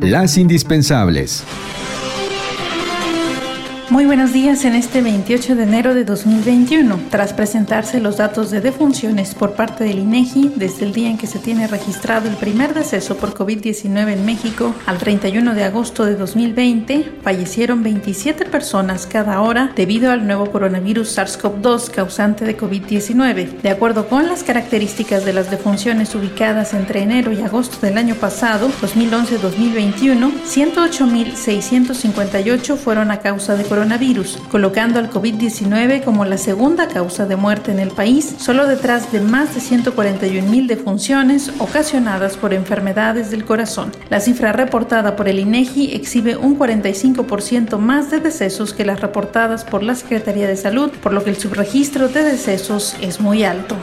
Las indispensables. Muy buenos días en este 28 de enero de 2021. Tras presentarse los datos de defunciones por parte del INEGI desde el día en que se tiene registrado el primer deceso por COVID-19 en México al 31 de agosto de 2020, fallecieron 27 personas cada hora debido al nuevo coronavirus SARS-CoV-2 causante de COVID-19. De acuerdo con las características de las defunciones ubicadas entre enero y agosto del año pasado, 2011-2021, 108.658 fueron a causa de coronavirus coronavirus, colocando al COVID-19 como la segunda causa de muerte en el país, solo detrás de más de 141 mil defunciones ocasionadas por enfermedades del corazón. La cifra reportada por el INEGI exhibe un 45% más de decesos que las reportadas por la Secretaría de Salud, por lo que el subregistro de decesos es muy alto.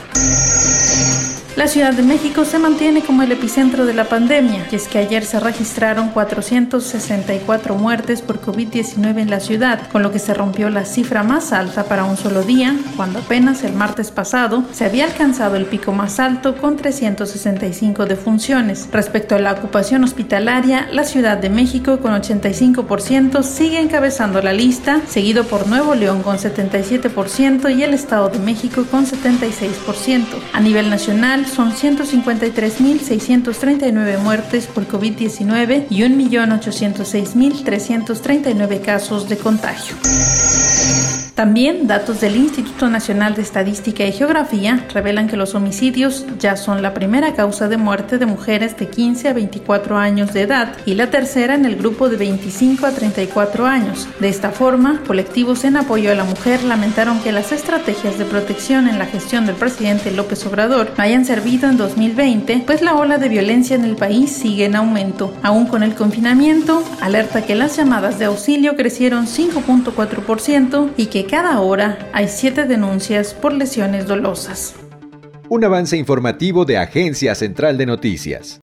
La Ciudad de México se mantiene como el epicentro de la pandemia, y es que ayer se registraron 464 muertes por COVID-19 en la ciudad, con lo que se rompió la cifra más alta para un solo día, cuando apenas el martes pasado se había alcanzado el pico más alto con 365 defunciones. Respecto a la ocupación hospitalaria, la Ciudad de México con 85% sigue encabezando la lista, seguido por Nuevo León con 77% y el Estado de México con 76%. A nivel nacional, son 153.639 muertes por COVID-19 y 1.806.339 casos de contagio. También datos del Instituto Nacional de Estadística y Geografía revelan que los homicidios ya son la primera causa de muerte de mujeres de 15 a 24 años de edad y la tercera en el grupo de 25 a 34 años. De esta forma, colectivos en apoyo a la mujer lamentaron que las estrategias de protección en la gestión del presidente López Obrador no hayan servido en 2020, pues la ola de violencia en el país sigue en aumento. Aún con el confinamiento, alerta que las llamadas de auxilio crecieron 5.4% y que cada hora hay siete denuncias por lesiones dolosas. Un avance informativo de Agencia Central de Noticias.